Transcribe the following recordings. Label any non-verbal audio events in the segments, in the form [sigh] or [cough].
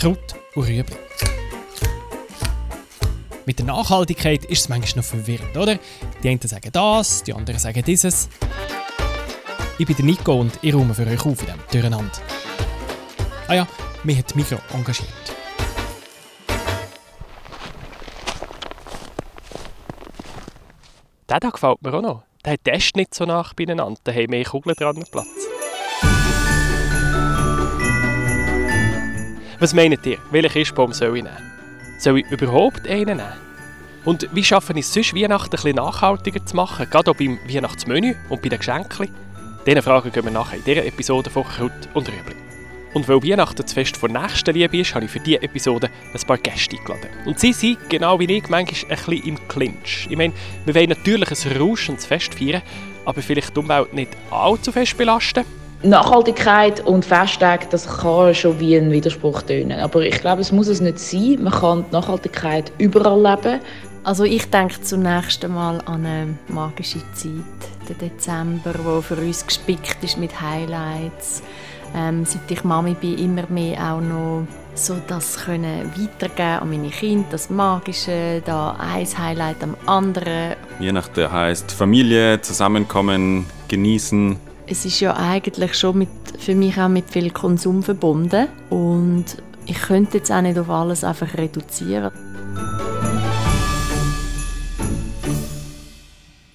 Kraut und Rüebli. Mit der Nachhaltigkeit ist es manchmal noch verwirrend, oder? Die einen sagen das, die anderen sagen dieses. Ich bin Nico und ich räume für euch auf in diesem Durcheinander. Ah ja, mich hat Mikro engagiert. Der da gefällt mir auch noch. Der hat nicht so nach beieinander, da haben mehr Kugeln dran Platz. Was meint ihr? Welchen Christbaum soll ich nehmen? Soll ich überhaupt einen nehmen? Und wie schaffen es sonst, Weihnachten ein bisschen nachhaltiger zu machen, gerade auch beim Weihnachtsmenü und bei den Geschenken? Diese Fragen gehen wir nachher in dieser Episode von Kraut und Rüebli. Und weil Weihnachten das Fest der nächsten Liebe ist, habe ich für diese Episode ein paar Gäste eingeladen. Und sie sind, genau wie ich, manchmal ein bisschen im Clinch. Ich meine, wir wollen natürlich ein rauschendes Fest feiern, aber vielleicht die Umwelt nicht allzu fest belasten. Nachhaltigkeit und Festtage, das kann schon wie ein Widerspruch tönen. Aber ich glaube, es muss es nicht sein. Man kann die Nachhaltigkeit überall leben. Also ich denke zunächst einmal an eine magische Zeit, den Dezember, wo für uns gespickt ist mit Highlights. Ähm, seit ich Mami bin, immer mehr auch noch so das können weitergeben an meine Kinder, das Magische, da ein Highlight am anderen. Weihnachten heisst Familie, zusammenkommen, genießen. Es ist ja eigentlich schon mit, für mich auch mit viel Konsum verbunden und ich könnte jetzt auch nicht auf alles einfach reduzieren.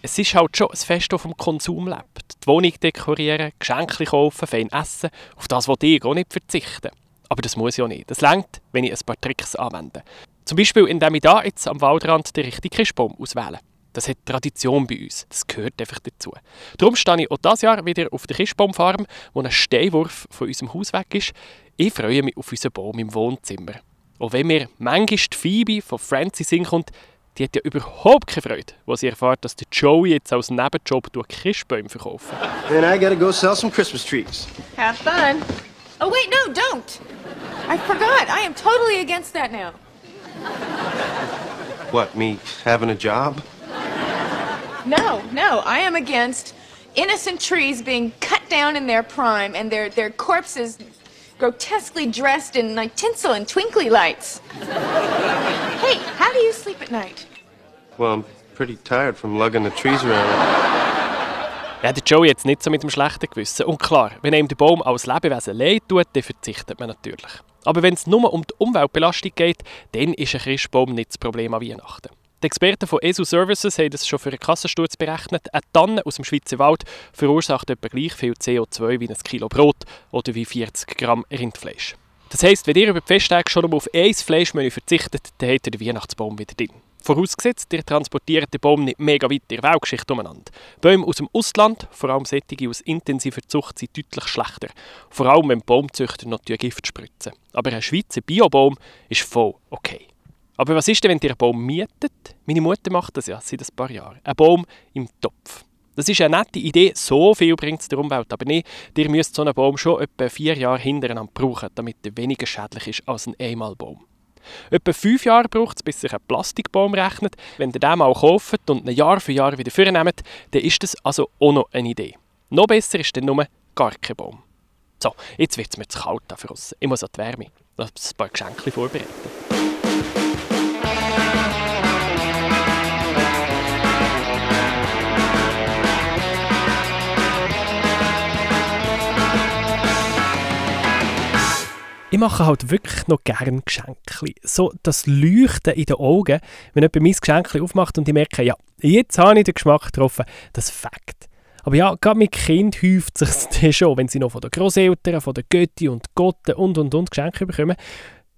Es ist halt schon ein Fest, das vom Konsum lebt. Die Wohnung dekorieren, Geschenke kaufen, fein essen, auf das will ich auch nicht verzichten. Aber das muss ich auch nicht. Das längt, wenn ich ein paar Tricks anwende. Zum Beispiel, indem ich da jetzt am Waldrand den richtigen Christbaum auswähle. Das hat Tradition bei uns. Das gehört einfach dazu. Darum stehe ich auch dieses Jahr wieder auf der Christbaumfarm, wo ein Steinwurf von unserem Haus weg ist. Ich freue mich auf unseren Baum im Wohnzimmer. Auch wenn mir manchmal die Phoebe von Francis hinkommt, die hat ja überhaupt keine Freude, als sie erfährt, dass der Joey jetzt als Nebenjob durch Christbäume verkauft. And I gotta go sell some Christmas trees. Have fun. Oh, wait, no, don't. I forgot. I am totally against that now. What, me having a job? No, no, I am against innocent trees being cut down in their prime and their, their corpses grotesquely dressed in like tinsel and twinkly lights. hey, how do you sleep at night? Well, I'm pretty tired from lugging the trees around. Ja, der Joey jetzt nicht so mit dem schlechten Gewissen. Und klar, wenn ihm der Baum als Lebewesen leid tut, dann verzichtet man natürlich. Aber wenn es nur um die Umweltbelastung geht, dann ist ein Christbaum nicht das Problem an Weihnachten. Die Experten von ESU Services haben das schon für einen Kassensturz berechnet. Eine Tanne aus dem Schweizer Wald verursacht etwa gleich viel CO2 wie ein Kilo Brot oder wie 40 Gramm Rindfleisch. Das heisst, wenn ihr über die Festtage schon auf ein Fleischmenü verzichtet, dann habt ihr den Weihnachtsbaum wieder drin. Vorausgesetzt, ihr transportiert den Baum nicht mega weit in der Weltgeschichte umeinander. Bäume aus dem Ausland, vor allem solche aus intensiver Zucht, sind deutlich schlechter. Vor allem, wenn Baumzüchter noch Gift spritzen. Aber ein Schweizer Biobaum ist voll okay. Aber was ist denn, wenn ihr einen Baum mietet? Meine Mutter macht das ja seit ein paar Jahren. Ein Baum im Topf. Das ist eine nette Idee, so viel bringt es der Umwelt aber nicht. Ihr müsst so einen Baum schon etwa vier Jahre hintereinander brauchen, damit er weniger schädlich ist als ein Einmalbaum. Etwa fünf Jahre braucht es, bis sich ein Plastikbaum rechnet. Wenn ihr den mal kauft und ein Jahr für Jahr wieder vornehmt, dann ist das also auch noch eine Idee. Noch besser ist dann nur gar kein Baum. So, jetzt wird es mir zu kalt da draussen. Ich muss an die Wärme. Ich ein paar Geschenke vorbereitet. Ich mache halt wirklich noch gerne Geschenke. So das Leuchten in den Augen, wenn jemand mein Geschenk aufmacht und ich merke, ja, jetzt habe ich den Geschmack getroffen, das Fakt. Aber ja, gerade mit Kind häuft es sich [laughs] schon, wenn sie noch von den Großeltern, von den Götti und Gotten und und und Geschenke bekommen.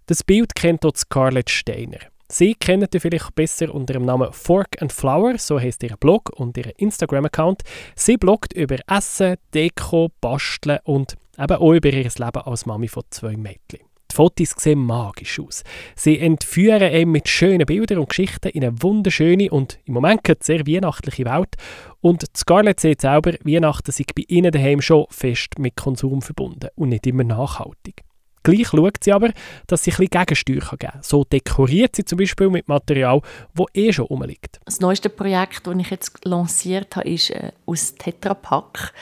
Das Bild kennt dort Scarlett Steiner. Sie kennen ihr vielleicht besser unter dem Namen Fork and Flower, so heißt ihr Blog und ihr Instagram-Account. Sie bloggt über Essen, Deko, Basteln und eben auch über ihr Leben als Mami von zwei Mädchen. Die Fotos sehen magisch aus. Sie entführen eben mit schönen Bildern und Geschichten in eine wunderschöne und im Moment sehr weihnachtliche Welt. Und Scarlett sieht selber, Weihnachten sei bei ihnen daheim schon fest mit Konsum verbunden und nicht immer nachhaltig. Gleich schaut sie aber, dass sie ein Gegensteuer geben kann. So dekoriert sie zum Beispiel mit Material, das eh schon rumliegt. Das neueste Projekt, das ich jetzt lanciert habe, ist äh, aus Tetra Pak.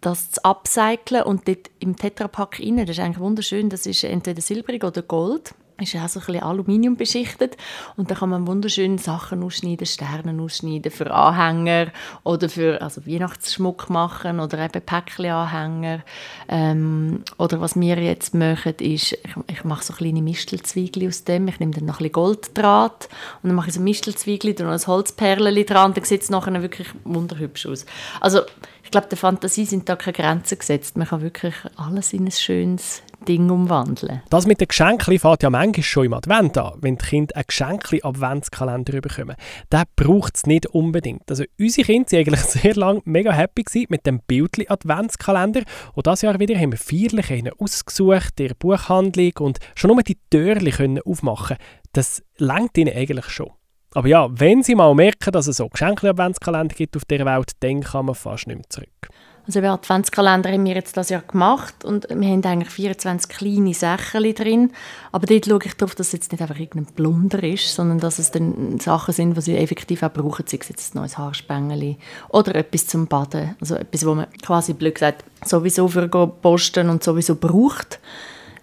das zu upcyclen und dort im Tetrapack rein, das ist eigentlich wunderschön, das ist entweder silbrig oder gold ist auch so ein Aluminium beschichtet. Und da kann man wunderschön Sachen ausschneiden, Sterne ausschneiden für Anhänger oder für also Weihnachtsschmuck machen oder eben Päckchen-Anhänger. Ähm, oder was wir jetzt machen ist, ich, ich mache so kleine Mistelzweigli aus dem, ich nehme dann noch ein bisschen Golddraht und dann mache ich so Mistelzweigli und ein Holzperlen dran, dann sieht es nachher wirklich wunderhübsch aus. Also ich glaube, der Fantasie sind da keine Grenzen gesetzt. Man kann wirklich alles in ein schönes Ding umwandeln. Das mit den Geschenken fängt ja manchmal schon im Advent an, wenn die Kinder einen Geschenke-Adventskalender bekommen. Den braucht es nicht unbedingt. Also unsere Kinder waren eigentlich [laughs] sehr lange mega happy mit dem Bildli-Adventskalender. Und dieses Jahr wieder haben wir feierlich ausgesucht, der Buchhandlung und schon nur die Türchen aufmachen Das lenkt ihnen eigentlich schon. Aber ja, wenn sie mal merken, dass es so Geschenke-Adventskalender gibt auf dieser Welt, dann kann man fast nicht mehr zurück. Also den Adventskalender haben wir jetzt das Jahr gemacht und wir haben eigentlich 24 kleine Sachen drin. Aber dort schaue ich darauf, dass es jetzt nicht einfach irgendein Blunder ist, sondern dass es dann Sachen sind, die sie effektiv auch brauchen, sei es jetzt ein neues Haarspengeli oder etwas zum Baden. Also etwas, wo man quasi blöd gesagt sowieso für posten und sowieso braucht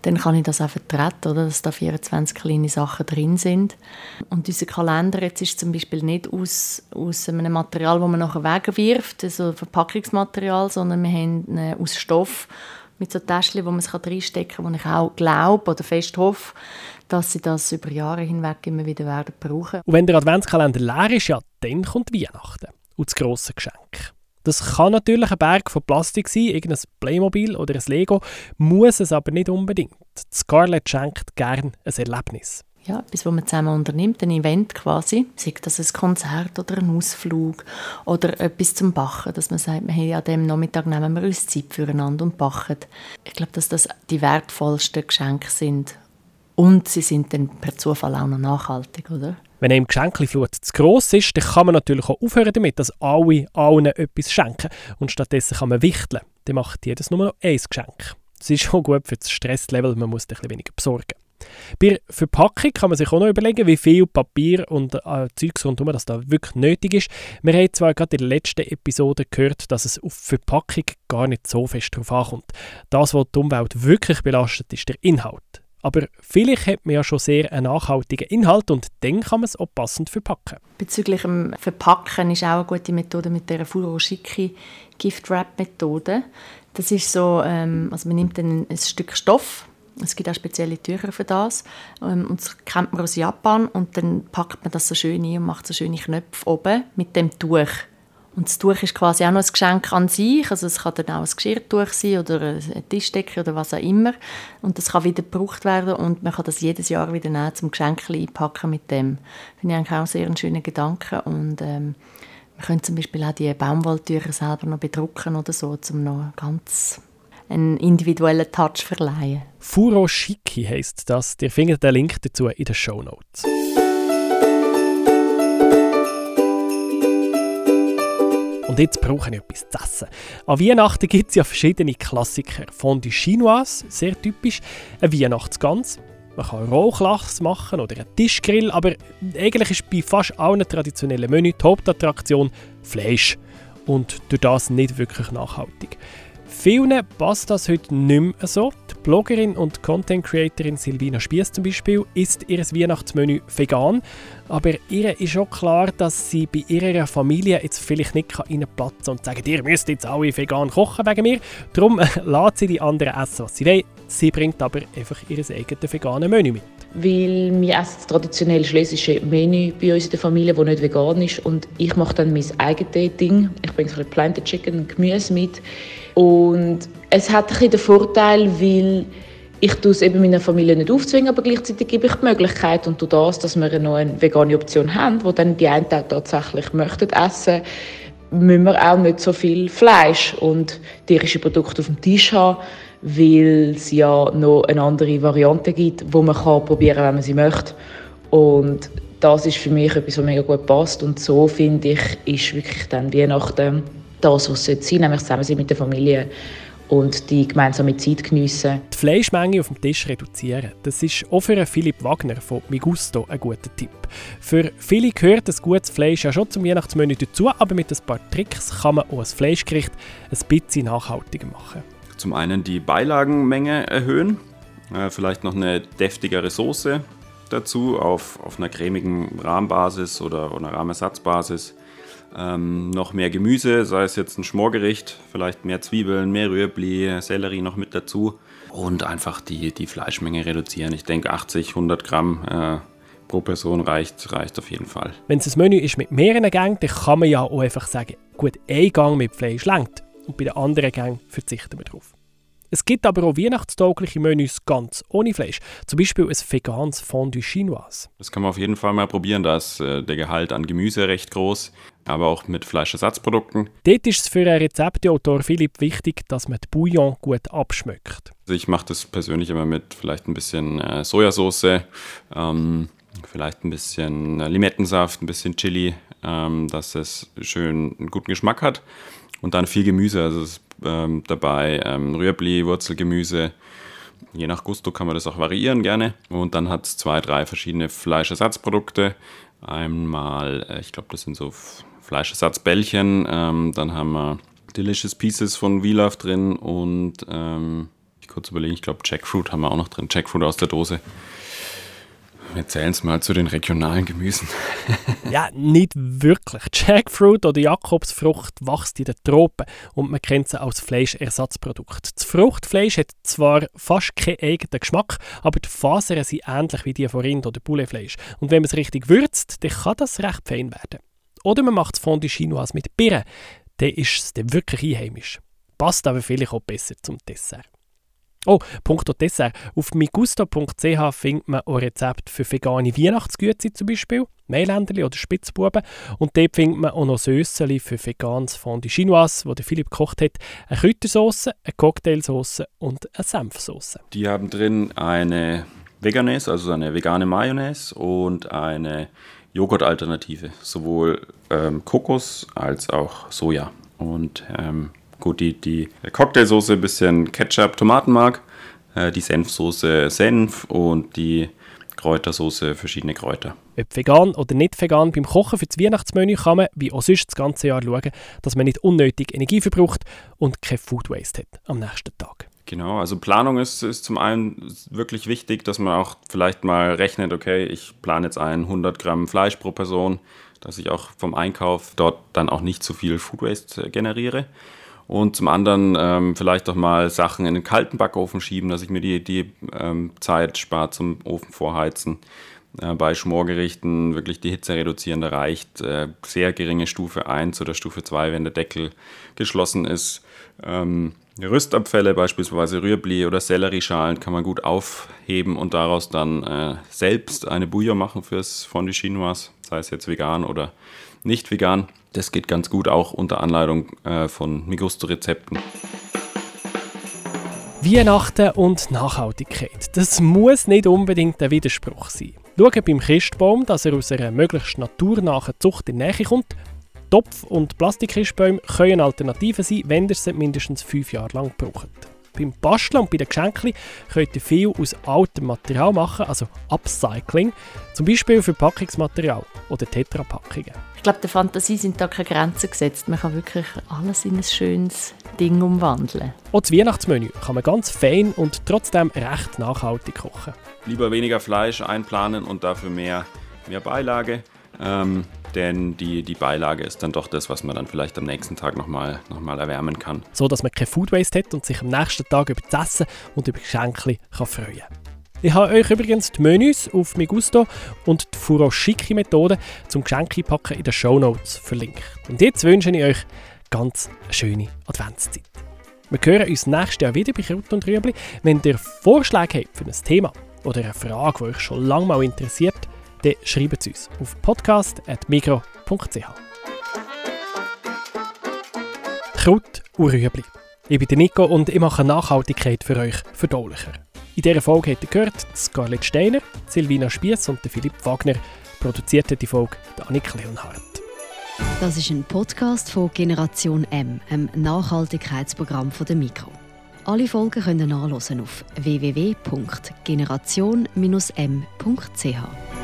dann kann ich das auch vertreten, oder, dass da 24 kleine Sachen drin sind. Und unser Kalender jetzt ist zum Beispiel nicht aus, aus einem Material, das man nachher wegwirft, also Verpackungsmaterial, sondern wir haben ihn aus Stoff mit so Täschchen, wo man es reinstecken kann, wo ich auch glaube oder fest hoffe, dass sie das über Jahre hinweg immer wieder werden brauchen. Und wenn der Adventskalender leer ist, ja, dann kommt Weihnachten und das grosse Geschenk. Das kann natürlich ein Berg von Plastik sein, irgendein Playmobil oder ein Lego, muss es aber nicht unbedingt. Scarlett schenkt gern ein Erlebnis. Ja, etwas, was man zusammen unternimmt, ein Event quasi, sei das ein Konzert oder ein Ausflug oder etwas zum Bachen, dass man sagt, hey, an dem Nachmittag nehmen wir uns Zeit füreinander und bachen. Ich glaube, dass das die wertvollsten Geschenke sind und sie sind dann per Zufall auch noch nachhaltig, oder? Wenn einem Geschenkflut zu gross ist, dann kann man natürlich auch aufhören damit, dass alle allen etwas schenken. Und stattdessen kann man wichteln. Dann macht jedes nur noch ein Geschenk. Das ist schon gut für das Stresslevel, man muss ein bisschen weniger besorgen. Bei der Verpackung kann man sich auch noch überlegen, wie viel Papier und äh, Zeugs rundherum das da wirklich nötig ist. Wir haben zwar gerade in der letzten Episode gehört, dass es auf Verpackung gar nicht so fest drauf ankommt. Das, was die Umwelt wirklich belastet, ist der Inhalt. Aber vielleicht hat man ja schon sehr einen nachhaltigen Inhalt und dann kann man es auch passend verpacken. Bezüglich dem Verpacken ist auch eine gute Methode mit der Furoshiki Gift Wrap Methode. Das ist so, ähm, also man nimmt dann ein Stück Stoff, es gibt auch spezielle Tücher für das ähm, und das kennt man aus Japan und dann packt man das so schön ein und macht so schöne Knöpfe oben mit dem Tuch. Und das Tuch ist quasi auch noch ein Geschenk an sich. Also es kann dann auch ein Geschirrtuch sein oder eine Tischdecke oder was auch immer. Und das kann wieder gebraucht werden und man kann das jedes Jahr wieder nehmen, zum Geschenk einpacken mit dem. Finde ich eigentlich auch einen sehr schönen Gedanken. Und ähm, man könnte zum Beispiel auch die Baumwolltücher selber noch bedrucken oder so, um noch ganz einen individuellen Touch verleihen. Furoshiki heisst das. Ihr findet den Link dazu in den Show Notes. Und jetzt brauche ich etwas zu essen. An Weihnachten gibt es ja verschiedene Klassiker. Fondue Chinoise, sehr typisch. Ein Weihnachtsgans. Man kann Rauchlachs machen oder einen Tischgrill, aber eigentlich ist bei fast allen traditionellen Menü die Hauptattraktion Fleisch. Und durch das nicht wirklich nachhaltig. Vielen passt das heute nicht mehr so. Die Bloggerin und Content Creatorin Silvina Spiess zum Beispiel isst ihr Weihnachtsmenü vegan. Aber ihr ist auch klar, dass sie bei ihrer Familie jetzt vielleicht nicht reinplatzen kann und sagen, ihr müsst jetzt alle vegan kochen wegen mir. Darum [laughs] lässt sie die anderen essen, was sie wollen. Sie bringt aber einfach ihr eigenes veganes Menü mit. Weil wir essen das traditionelle schlesische Menü bei uns in der Familie, das nicht vegan ist. Und ich mache dann mein eigenes Ding. Ich bringe so ein Planted Chicken und Gemüse mit. Und es hat ein den Vorteil, weil ich es eben meiner Familie nicht aufzwingen, aber gleichzeitig gebe ich die Möglichkeit und durch das, dass wir noch eine vegane Option haben, wo dann die einen auch tatsächlich möchten essen, müssen wir auch nicht so viel Fleisch und tierische Produkte auf dem Tisch haben, weil es ja noch eine andere Variante gibt, wo man kann probieren, wenn man sie möchte. Und das ist für mich etwas, was mega gut passt und so finde ich, ist wirklich dann Weihnachten das, was es sein nämlich zusammen sein mit der Familie und die gemeinsame Zeit geniessen. Die Fleischmenge auf dem Tisch reduzieren, das ist auch für Philipp Wagner von Migusto ein guter Tipp. Für viele gehört das gutes Fleisch ja schon zum Weihnachtsmenü dazu, aber mit ein paar Tricks kann man auch ein Fleischgericht ein bisschen nachhaltiger machen. Zum einen die Beilagenmenge erhöhen, äh, vielleicht noch eine deftigere Soße dazu auf, auf einer cremigen Rahmbasis oder, oder einer Rahmersatzbasis. Ähm, noch mehr Gemüse, sei es jetzt ein Schmorgericht, vielleicht mehr Zwiebeln, mehr Rüebli, Sellerie noch mit dazu und einfach die, die Fleischmenge reduzieren. Ich denke 80, 100 Gramm äh, pro Person reicht, reicht auf jeden Fall. Wenn es ein Menü ist mit mehreren Gängen, dann kann man ja auch einfach sagen, gut, ein Gang mit Fleisch lenkt und bei den anderen Gängen verzichten wir darauf. Es gibt aber auch weihnachtstaugliche Menüs ganz ohne Fleisch. Zum Beispiel ein veganes Fondue Chinoise. Das kann man auf jeden Fall mal probieren. Da ist äh, der Gehalt an Gemüse recht groß, aber auch mit Fleischersatzprodukten. Dort ist es für einen Rezepteautor Philipp wichtig, dass man die Bouillon gut abschmeckt. Also ich mache das persönlich immer mit vielleicht ein bisschen äh, Sojasauce, ähm, vielleicht ein bisschen äh, Limettensaft, ein bisschen Chili, ähm, dass es schön einen guten Geschmack hat. Und dann viel Gemüse. Also es ähm, dabei, ähm, Rüebli, Wurzelgemüse. Je nach Gusto kann man das auch variieren gerne. Und dann hat es zwei, drei verschiedene Fleischersatzprodukte. Einmal, äh, ich glaube, das sind so Fleischersatzbällchen. Ähm, dann haben wir Delicious Pieces von Wielaf drin und ähm, ich kurz überlegen, ich glaube Jackfruit haben wir auch noch drin. Jackfruit aus der Dose. Wir zählen es mal zu den regionalen Gemüsen. [laughs] ja, nicht wirklich. Jackfruit oder Jakobsfrucht wächst in den Tropen und man kennt sie als Fleischersatzprodukt. Das Fruchtfleisch hat zwar fast keinen eigenen Geschmack, aber die Fasern sind ähnlich wie die von Rind- oder Pouletfleisch. Und wenn man es richtig würzt, dann kann das recht fein werden. Oder man macht das Fondue Chinoise mit Birnen, dann ist es wirklich einheimisch. Passt aber vielleicht auch besser zum Dessert. Oh, punkto Dessert. Auf migusto.ch findet man auch Rezepte für vegane Weihnachtsgüte zum Beispiel, Mehländerli oder Spitzbuben. Und dort findet man auch noch Sösseli für veganes Fondue Chinoise, wo der Philipp gekocht hat. Eine Kräutersauce, eine Cocktailsauce und eine Senfsauce. Die haben drin eine Veganese, also eine vegane Mayonnaise und eine Joghurt-Alternative. Sowohl ähm, Kokos als auch Soja. Und ähm, Gut, die, die Cocktailsoße, ein bisschen Ketchup, Tomatenmark, äh, die Senfsoße Senf und die Kräutersoße verschiedene Kräuter. Ob vegan oder nicht vegan, beim Kochen für das Weihnachtsmenü kann man, wie auch sonst das ganze Jahr, schauen, dass man nicht unnötig Energie verbraucht und kein Food Waste hat am nächsten Tag. Genau, also Planung ist, ist zum einen wirklich wichtig, dass man auch vielleicht mal rechnet, okay, ich plane jetzt ein 100 Gramm Fleisch pro Person, dass ich auch vom Einkauf dort dann auch nicht zu viel Food Waste äh, generiere und zum anderen ähm, vielleicht auch mal Sachen in den kalten Backofen schieben, dass ich mir die, die ähm, Zeit spare zum Ofen vorheizen. Äh, bei Schmorgerichten wirklich die Hitze reduzieren, da reicht äh, sehr geringe Stufe 1 oder Stufe 2, wenn der Deckel geschlossen ist. Ähm, Rüstabfälle, beispielsweise Rüebli oder Sellerieschalen, kann man gut aufheben und daraus dann äh, selbst eine Bouillon machen fürs Fondue Chinoise, sei es jetzt vegan oder nicht vegan. Das geht ganz gut auch unter Anleitung äh, von Migusto-Rezepten. Weihnachten und Nachhaltigkeit. Das muss nicht unbedingt ein Widerspruch sein. Schauen beim Christbaum, dass er aus einer möglichst naturnahen Zucht in Nähe kommt. Topf- und Plastikkistbäume können Alternativen sein, wenn ihr sie mindestens fünf Jahre lang braucht. Beim Basteln und bei den Geschenken könnt ihr viel aus altem Material machen, also Upcycling, zum Beispiel für Packungsmaterial oder Tetrapackungen. Ich glaube, der Fantasie sind da keine Grenzen gesetzt. Man kann wirklich alles in ein schönes Ding umwandeln. Auch das Weihnachtsmenü kann man ganz fein und trotzdem recht nachhaltig kochen. Lieber weniger Fleisch einplanen und dafür mehr, mehr Beilage. Ähm, denn die, die Beilage ist dann doch das, was man dann vielleicht am nächsten Tag nochmal noch mal erwärmen kann. So, dass man kein Food Waste hat und sich am nächsten Tag über das Essen und über Geschenke kann freuen Ich habe euch übrigens die Menüs auf Migusto und die Furoshiki-Methode zum Geschenkepacken in den Show Notes verlinkt. Und jetzt wünsche ich euch ganz schöne Adventszeit. Wir hören uns nächstes Jahr wieder bei Kraut und Rüebli. Wenn ihr Vorschläge habt für ein Thema oder eine Frage, die euch schon lange mal interessiert, dann schreibt es uns auf podcast.migro.ch. Kraut und Rüebli. Ich bin Nico und ich mache Nachhaltigkeit für euch verdaulicher. In dieser Folge habt ihr gehört Scarlett Steiner, Silvina Spiess und Philipp Wagner. Produziert hat die Folge Annik Leonhardt. Das ist ein Podcast von Generation M, einem Nachhaltigkeitsprogramm der Mikro. Alle Folgen können nachlesen auf www.generation-m.ch.